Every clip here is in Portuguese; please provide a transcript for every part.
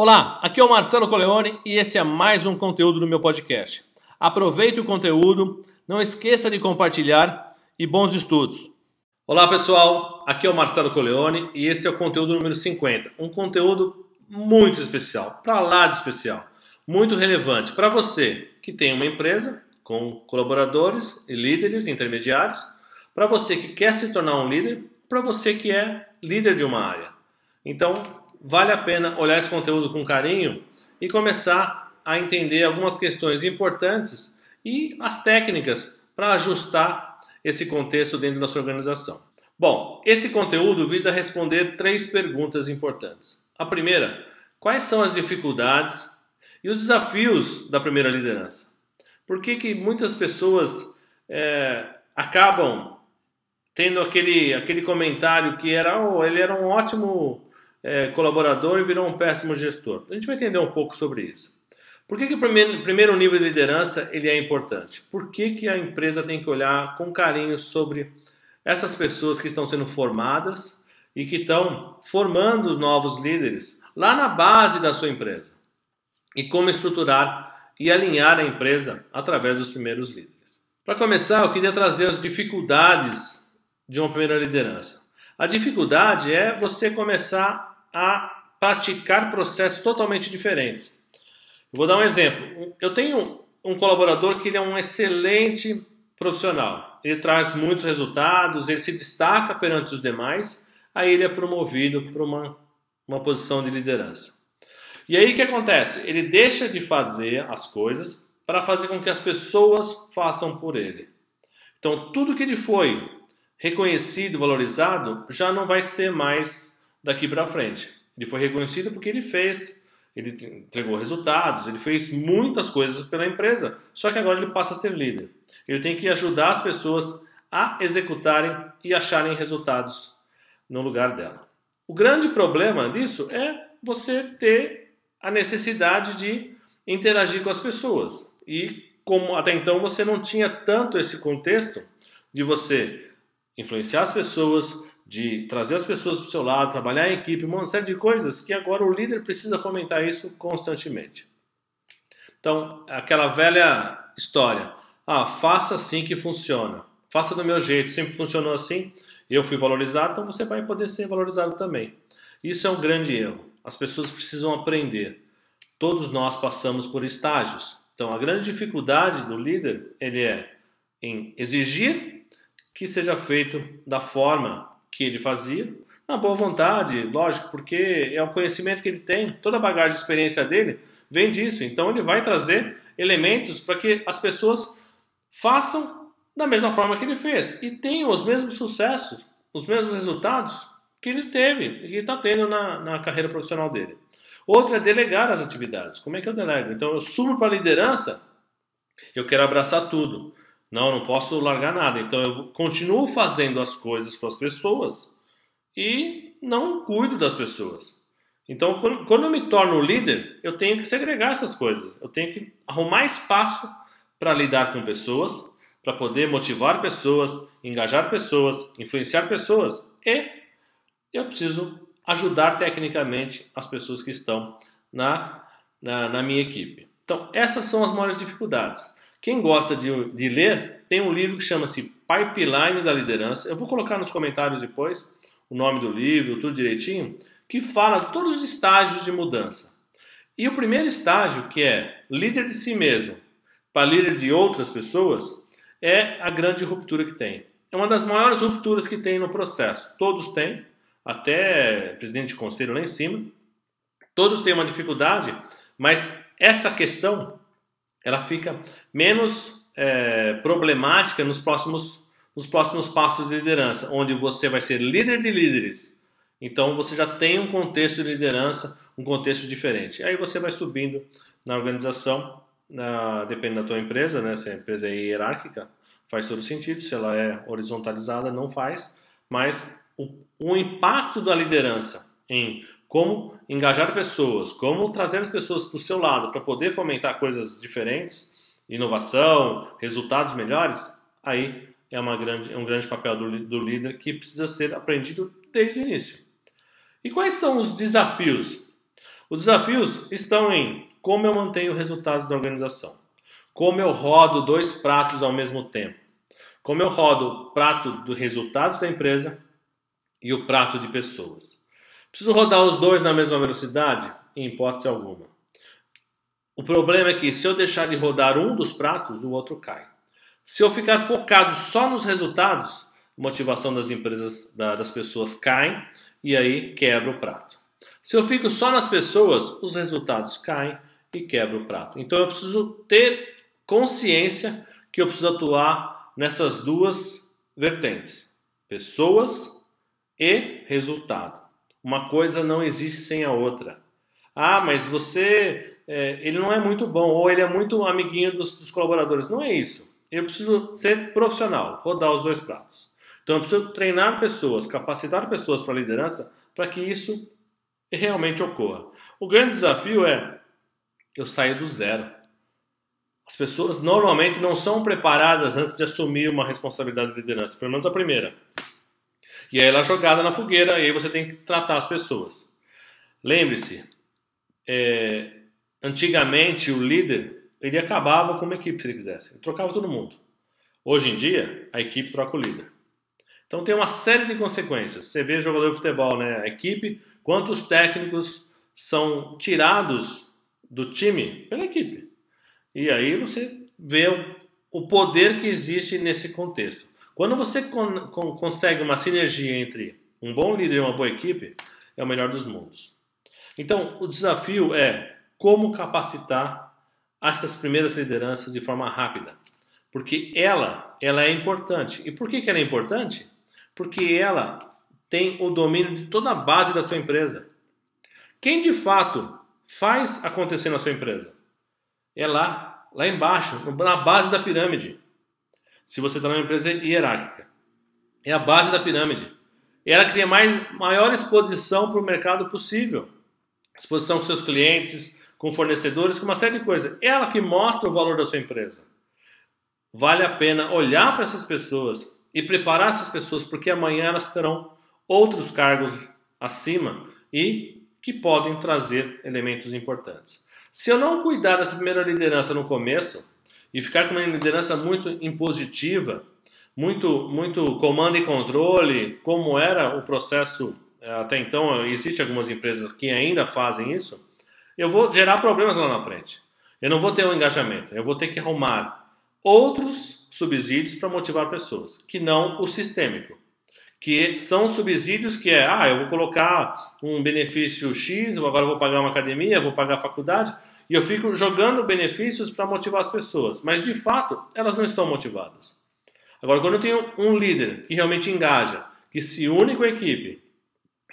Olá, aqui é o Marcelo Coleone e esse é mais um conteúdo do meu podcast. Aproveite o conteúdo, não esqueça de compartilhar e bons estudos. Olá pessoal, aqui é o Marcelo Coleone e esse é o conteúdo número 50. Um conteúdo muito especial, para lá de especial, muito relevante para você que tem uma empresa com colaboradores e líderes intermediários, para você que quer se tornar um líder, para você que é líder de uma área. Então, vale a pena olhar esse conteúdo com carinho e começar a entender algumas questões importantes e as técnicas para ajustar esse contexto dentro da sua organização. Bom, esse conteúdo visa responder três perguntas importantes. A primeira, quais são as dificuldades e os desafios da primeira liderança? Por que, que muitas pessoas é, acabam tendo aquele, aquele comentário que era, oh, ele era um ótimo é, colaborador e virou um péssimo gestor. A gente vai entender um pouco sobre isso. Por que, que o primeiro, primeiro nível de liderança ele é importante? Por que, que a empresa tem que olhar com carinho sobre essas pessoas que estão sendo formadas e que estão formando os novos líderes lá na base da sua empresa? E como estruturar e alinhar a empresa através dos primeiros líderes. Para começar, eu queria trazer as dificuldades de uma primeira liderança. A dificuldade é você começar a praticar processos totalmente diferentes. Vou dar um exemplo. Eu tenho um colaborador que ele é um excelente profissional. Ele traz muitos resultados, ele se destaca perante os demais, aí ele é promovido para uma, uma posição de liderança. E aí o que acontece? Ele deixa de fazer as coisas para fazer com que as pessoas façam por ele. Então, tudo que ele foi reconhecido, valorizado, já não vai ser mais daqui para frente. Ele foi reconhecido porque ele fez, ele entregou resultados, ele fez muitas coisas pela empresa, só que agora ele passa a ser líder. Ele tem que ajudar as pessoas a executarem e acharem resultados no lugar dela. O grande problema disso é você ter a necessidade de interagir com as pessoas. E como até então você não tinha tanto esse contexto de você influenciar as pessoas, de trazer as pessoas para o seu lado, trabalhar em equipe, uma série de coisas que agora o líder precisa fomentar isso constantemente. Então, aquela velha história, ah, faça assim que funciona, faça do meu jeito, sempre funcionou assim, eu fui valorizado, então você vai poder ser valorizado também. Isso é um grande erro. As pessoas precisam aprender. Todos nós passamos por estágios. Então, a grande dificuldade do líder ele é em exigir que seja feito da forma que ele fazia, na boa vontade, lógico, porque é o conhecimento que ele tem, toda a bagagem de experiência dele vem disso. Então ele vai trazer elementos para que as pessoas façam da mesma forma que ele fez e tenham os mesmos sucessos, os mesmos resultados que ele teve e está tendo na, na carreira profissional dele. Outra é delegar as atividades. Como é que eu delego? Então eu subo para a liderança, eu quero abraçar tudo. Não, não posso largar nada. Então eu continuo fazendo as coisas para as pessoas e não cuido das pessoas. Então, quando eu me torno líder, eu tenho que segregar essas coisas. Eu tenho que arrumar espaço para lidar com pessoas, para poder motivar pessoas, engajar pessoas, influenciar pessoas e eu preciso ajudar tecnicamente as pessoas que estão na, na, na minha equipe. Então, essas são as maiores dificuldades. Quem gosta de, de ler, tem um livro que chama-se Pipeline da Liderança. Eu vou colocar nos comentários depois o nome do livro, tudo direitinho, que fala todos os estágios de mudança. E o primeiro estágio, que é líder de si mesmo para líder de outras pessoas, é a grande ruptura que tem. É uma das maiores rupturas que tem no processo. Todos têm, até presidente de conselho lá em cima. Todos têm uma dificuldade, mas essa questão ela fica menos é, problemática nos próximos, nos próximos passos de liderança, onde você vai ser líder de líderes. Então você já tem um contexto de liderança, um contexto diferente. Aí você vai subindo na organização, na, dependendo da tua empresa, né? se a empresa é hierárquica, faz todo sentido, se ela é horizontalizada, não faz, mas o, o impacto da liderança em como engajar pessoas, como trazer as pessoas para o seu lado para poder fomentar coisas diferentes, inovação, resultados melhores, aí é, uma grande, é um grande papel do, do líder que precisa ser aprendido desde o início. E quais são os desafios? Os desafios estão em como eu mantenho resultados da organização, como eu rodo dois pratos ao mesmo tempo, como eu rodo o prato dos resultados da empresa e o prato de pessoas. Preciso rodar os dois na mesma velocidade? Em hipótese alguma. O problema é que se eu deixar de rodar um dos pratos, o outro cai. Se eu ficar focado só nos resultados, a motivação das empresas, das pessoas cai e aí quebra o prato. Se eu fico só nas pessoas, os resultados caem e quebra o prato. Então eu preciso ter consciência que eu preciso atuar nessas duas vertentes: pessoas e resultado. Uma coisa não existe sem a outra. Ah, mas você, é, ele não é muito bom ou ele é muito amiguinho dos, dos colaboradores. Não é isso. Eu preciso ser profissional, rodar os dois pratos. Então eu preciso treinar pessoas, capacitar pessoas para liderança para que isso realmente ocorra. O grande desafio é eu sair do zero. As pessoas normalmente não são preparadas antes de assumir uma responsabilidade de liderança, pelo menos a primeira. E aí ela é jogada na fogueira e aí você tem que tratar as pessoas. Lembre-se, é, antigamente o líder ele acabava com uma equipe se ele quisesse. Ele trocava todo mundo. Hoje em dia, a equipe troca o líder. Então tem uma série de consequências. Você vê jogador de futebol, né? A equipe, quantos técnicos são tirados do time pela equipe. E aí você vê o poder que existe nesse contexto. Quando você con con consegue uma sinergia entre um bom líder e uma boa equipe, é o melhor dos mundos. Então, o desafio é como capacitar essas primeiras lideranças de forma rápida. Porque ela, ela é importante. E por que, que ela é importante? Porque ela tem o domínio de toda a base da tua empresa. Quem de fato faz acontecer na sua empresa? É lá, lá embaixo, na base da pirâmide. Se você está numa empresa hierárquica. É a base da pirâmide. É ela que tem mais, maior exposição para o mercado possível. Exposição com seus clientes, com fornecedores, com uma série de coisas. Ela que mostra o valor da sua empresa. Vale a pena olhar para essas pessoas e preparar essas pessoas, porque amanhã elas terão outros cargos acima e que podem trazer elementos importantes. Se eu não cuidar dessa primeira liderança no começo e ficar com uma liderança muito impositiva, muito, muito comando e controle, como era o processo eh, até então, existem algumas empresas que ainda fazem isso, eu vou gerar problemas lá na frente. Eu não vou ter um engajamento, eu vou ter que arrumar outros subsídios para motivar pessoas, que não o sistêmico. Que são subsídios que é, ah, eu vou colocar um benefício X, agora vou pagar uma academia, vou pagar a faculdade, e eu fico jogando benefícios para motivar as pessoas, mas de fato elas não estão motivadas. Agora, quando eu tenho um líder que realmente engaja, que se une com a equipe,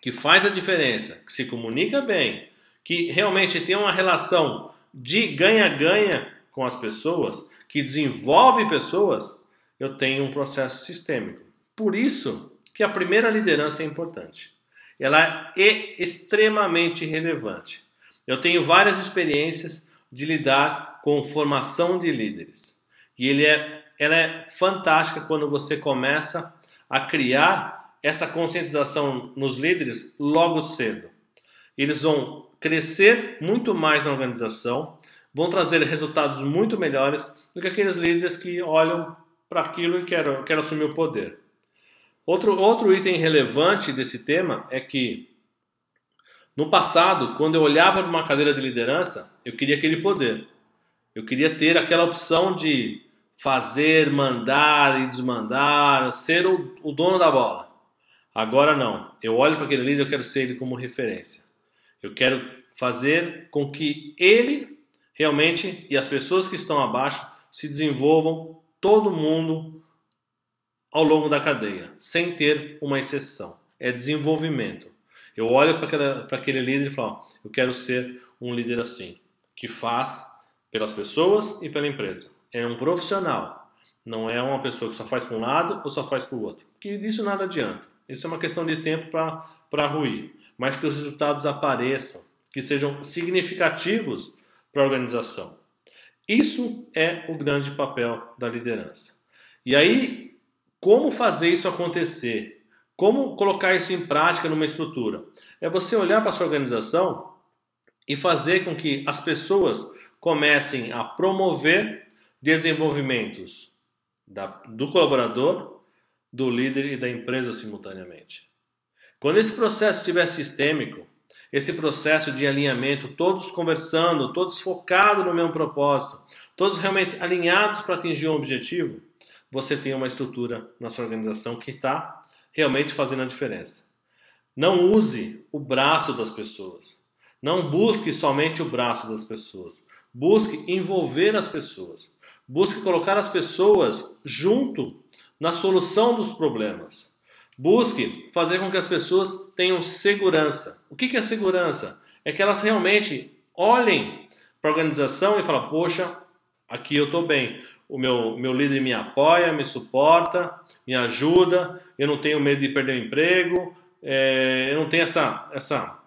que faz a diferença, que se comunica bem, que realmente tem uma relação de ganha-ganha com as pessoas, que desenvolve pessoas, eu tenho um processo sistêmico. Por isso que a primeira liderança é importante. Ela é extremamente relevante. Eu tenho várias experiências de lidar com formação de líderes. E ele é, ela é fantástica quando você começa a criar essa conscientização nos líderes logo cedo. Eles vão crescer muito mais na organização, vão trazer resultados muito melhores do que aqueles líderes que olham para aquilo e querem, querem assumir o poder. Outro, outro item relevante desse tema é que no passado, quando eu olhava para uma cadeira de liderança, eu queria aquele poder. Eu queria ter aquela opção de fazer, mandar e desmandar, ser o, o dono da bola. Agora não. Eu olho para aquele líder, eu quero ser ele como referência. Eu quero fazer com que ele realmente e as pessoas que estão abaixo se desenvolvam todo mundo ao longo da cadeia, sem ter uma exceção. É desenvolvimento. Eu olho para aquele líder e falo: eu quero ser um líder assim, que faz pelas pessoas e pela empresa. É um profissional, não é uma pessoa que só faz para um lado ou só faz para o outro. Que disso nada adianta. Isso é uma questão de tempo para ruir mas que os resultados apareçam, que sejam significativos para a organização. Isso é o grande papel da liderança. E aí, como fazer isso acontecer? Como colocar isso em prática numa estrutura? É você olhar para sua organização e fazer com que as pessoas comecem a promover desenvolvimentos da, do colaborador, do líder e da empresa simultaneamente. Quando esse processo estiver sistêmico, esse processo de alinhamento, todos conversando, todos focados no mesmo propósito, todos realmente alinhados para atingir um objetivo, você tem uma estrutura na sua organização que está realmente fazendo a diferença. Não use o braço das pessoas. Não busque somente o braço das pessoas. Busque envolver as pessoas. Busque colocar as pessoas junto na solução dos problemas. Busque fazer com que as pessoas tenham segurança. O que é segurança? É que elas realmente olhem para a organização e falem: Poxa, aqui eu estou bem. O meu, meu líder me apoia, me suporta, me ajuda. Eu não tenho medo de perder o emprego. É, eu não tenho essa, essa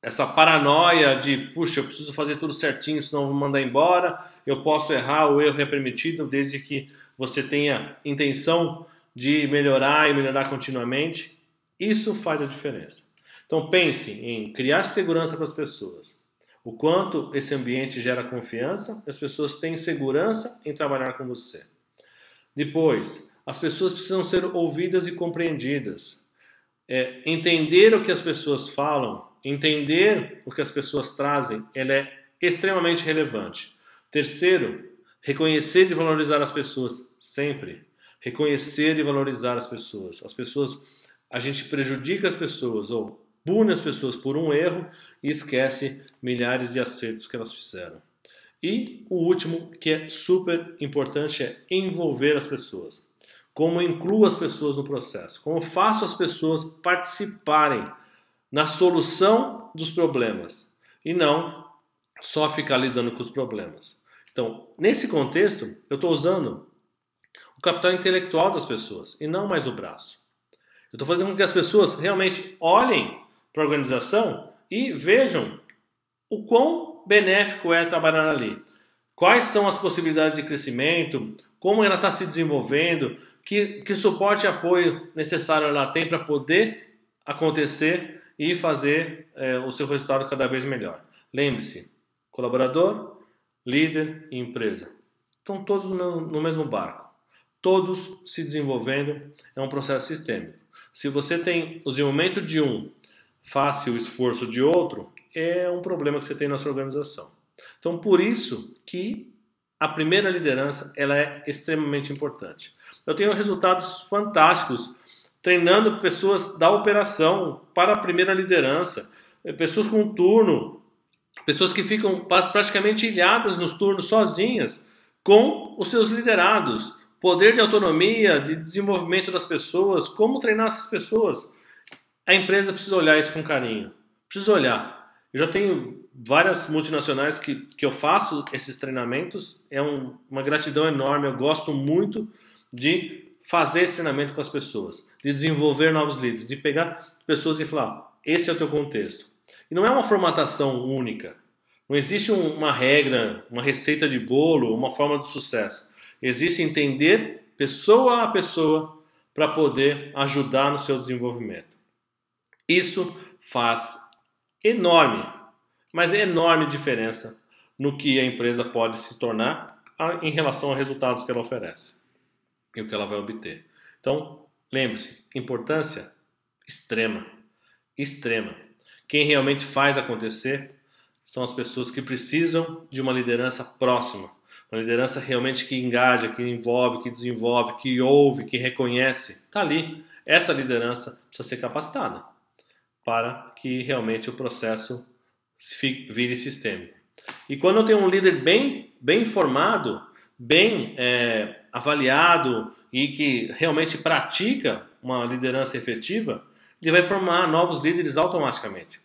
essa paranoia de, puxa, eu preciso fazer tudo certinho, senão vou mandar embora, eu posso errar, o erro é permitido, desde que você tenha intenção de melhorar e melhorar continuamente. Isso faz a diferença. Então pense em criar segurança para as pessoas. O quanto esse ambiente gera confiança, as pessoas têm segurança em trabalhar com você. Depois, as pessoas precisam ser ouvidas e compreendidas. É, entender o que as pessoas falam entender o que as pessoas trazem, ela é extremamente relevante. Terceiro, reconhecer e valorizar as pessoas sempre. Reconhecer e valorizar as pessoas. As pessoas, a gente prejudica as pessoas ou pune as pessoas por um erro e esquece milhares de acertos que elas fizeram. E o último, que é super importante, é envolver as pessoas. Como incluo as pessoas no processo? Como faço as pessoas participarem na solução dos problemas e não só ficar lidando com os problemas. Então, nesse contexto, eu estou usando o capital intelectual das pessoas e não mais o braço. Eu estou fazendo com que as pessoas realmente olhem para a organização e vejam o quão benéfico é trabalhar ali. Quais são as possibilidades de crescimento, como ela está se desenvolvendo, que, que suporte e apoio necessário ela tem para poder acontecer e fazer é, o seu resultado cada vez melhor. Lembre-se, colaborador, líder e empresa. Estão todos no, no mesmo barco. Todos se desenvolvendo, é um processo sistêmico. Se você tem o desenvolvimento de um face o esforço de outro, é um problema que você tem na sua organização. Então, por isso que a primeira liderança ela é extremamente importante. Eu tenho resultados fantásticos treinando pessoas da operação para a primeira liderança, eh, pessoas com turno, pessoas que ficam praticamente ilhadas nos turnos sozinhas com os seus liderados, poder de autonomia, de desenvolvimento das pessoas, como treinar essas pessoas. A empresa precisa olhar isso com carinho, precisa olhar. Eu já tenho várias multinacionais que, que eu faço esses treinamentos, é um, uma gratidão enorme, eu gosto muito de fazer esse treinamento com as pessoas, de desenvolver novos líderes, de pegar pessoas e falar: esse é o teu contexto. E não é uma formatação única. Não existe uma regra, uma receita de bolo, uma forma de sucesso. Existe entender pessoa a pessoa para poder ajudar no seu desenvolvimento. Isso faz enorme, mas enorme diferença no que a empresa pode se tornar em relação aos resultados que ela oferece e o que ela vai obter. Então, lembre-se, importância extrema, extrema. Quem realmente faz acontecer são as pessoas que precisam de uma liderança próxima, uma liderança realmente que engaja, que envolve, que desenvolve, que ouve, que reconhece. Está ali. Essa liderança precisa ser capacitada para que realmente o processo vire sistêmico. E quando eu tenho um líder bem, bem formado, bem é, avaliado e que realmente pratica uma liderança efetiva, ele vai formar novos líderes automaticamente.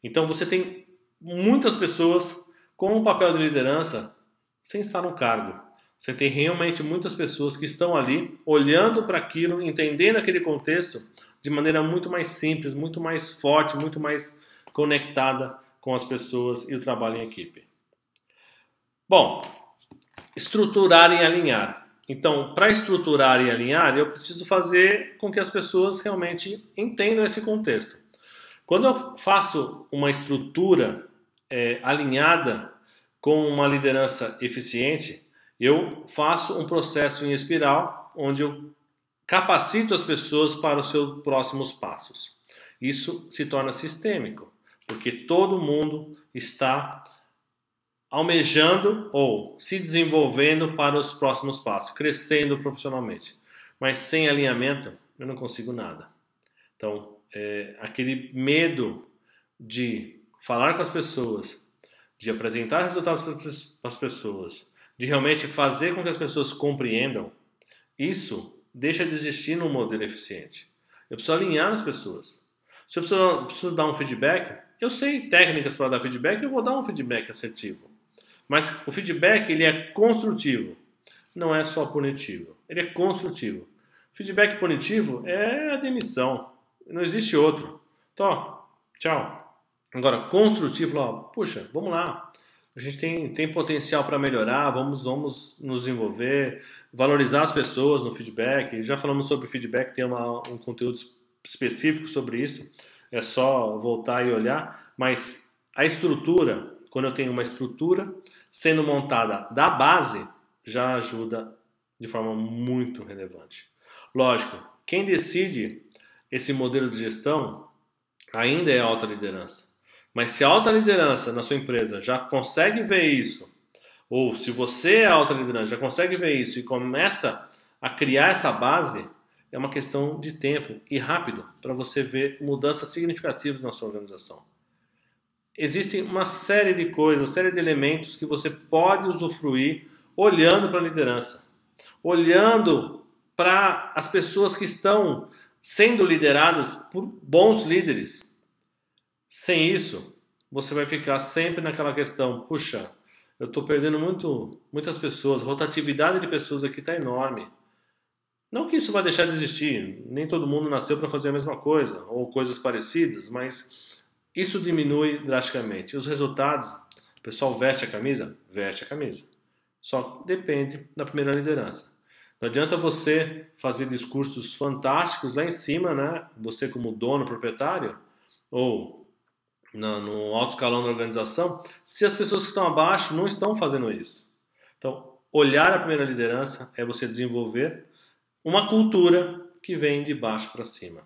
Então você tem muitas pessoas com um papel de liderança sem estar no cargo. Você tem realmente muitas pessoas que estão ali olhando para aquilo, entendendo aquele contexto de maneira muito mais simples, muito mais forte, muito mais conectada com as pessoas e o trabalho em equipe. Bom, estruturar e alinhar. Então, para estruturar e alinhar, eu preciso fazer com que as pessoas realmente entendam esse contexto. Quando eu faço uma estrutura é, alinhada com uma liderança eficiente, eu faço um processo em espiral onde eu capacito as pessoas para os seus próximos passos. Isso se torna sistêmico, porque todo mundo está almejando ou se desenvolvendo para os próximos passos, crescendo profissionalmente. Mas sem alinhamento, eu não consigo nada. Então, é, aquele medo de falar com as pessoas, de apresentar resultados para as pessoas, de realmente fazer com que as pessoas compreendam, isso deixa de existir num modelo eficiente. Eu preciso alinhar as pessoas. Se eu preciso, preciso dar um feedback, eu sei técnicas para dar feedback, eu vou dar um feedback assertivo. Mas o feedback ele é construtivo, não é só punitivo. Ele é construtivo. Feedback punitivo é a demissão. Não existe outro. Então, tchau. Agora, construtivo, ó, puxa, vamos lá. A gente tem, tem potencial para melhorar, vamos, vamos nos desenvolver, valorizar as pessoas no feedback. Já falamos sobre feedback, tem uma, um conteúdo específico sobre isso, é só voltar e olhar. Mas a estrutura, quando eu tenho uma estrutura sendo montada da base, já ajuda de forma muito relevante. Lógico, quem decide esse modelo de gestão ainda é a alta liderança. Mas se a alta liderança na sua empresa já consegue ver isso, ou se você é alta liderança já consegue ver isso e começa a criar essa base, é uma questão de tempo e rápido para você ver mudanças significativas na sua organização. Existem uma série de coisas, série de elementos que você pode usufruir olhando para a liderança, olhando para as pessoas que estão sendo lideradas por bons líderes. Sem isso, você vai ficar sempre naquela questão: puxa, eu estou perdendo muito, muitas pessoas, a rotatividade de pessoas aqui está enorme. Não que isso vai deixar de existir, nem todo mundo nasceu para fazer a mesma coisa ou coisas parecidas, mas isso diminui drasticamente. Os resultados, o pessoal veste a camisa? Veste a camisa. Só depende da primeira liderança. Não adianta você fazer discursos fantásticos lá em cima, né? Você como dono, proprietário, ou no, no alto escalão da organização, se as pessoas que estão abaixo não estão fazendo isso. Então, olhar a primeira liderança é você desenvolver uma cultura que vem de baixo para cima.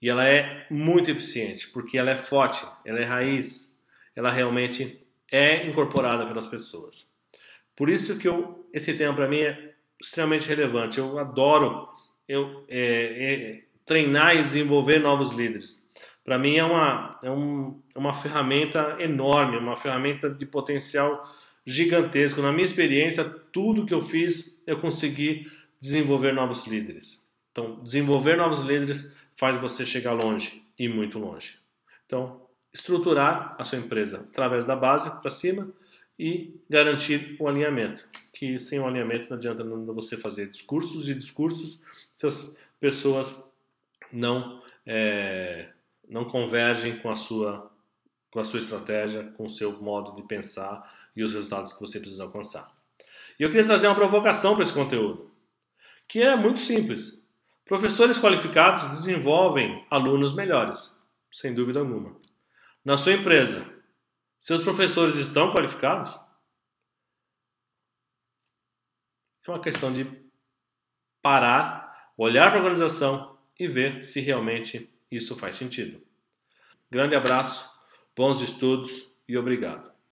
E ela é muito eficiente, porque ela é forte, ela é raiz, ela realmente é incorporada pelas pessoas. Por isso que eu, esse tema para mim é extremamente relevante. Eu adoro eu, é, é, treinar e desenvolver novos líderes para mim é uma, é, um, é uma ferramenta enorme, uma ferramenta de potencial gigantesco. Na minha experiência, tudo que eu fiz, eu consegui desenvolver novos líderes. Então, desenvolver novos líderes faz você chegar longe e muito longe. Então, estruturar a sua empresa através da base para cima e garantir o alinhamento. Que sem o alinhamento não adianta você fazer discursos e discursos se as pessoas não é, não convergem com a sua com a sua estratégia, com o seu modo de pensar e os resultados que você precisa alcançar. E eu queria trazer uma provocação para esse conteúdo, que é muito simples. Professores qualificados desenvolvem alunos melhores, sem dúvida alguma. Na sua empresa, seus professores estão qualificados? É uma questão de parar, olhar para a organização e ver se realmente isso faz sentido. Grande abraço, bons estudos e obrigado.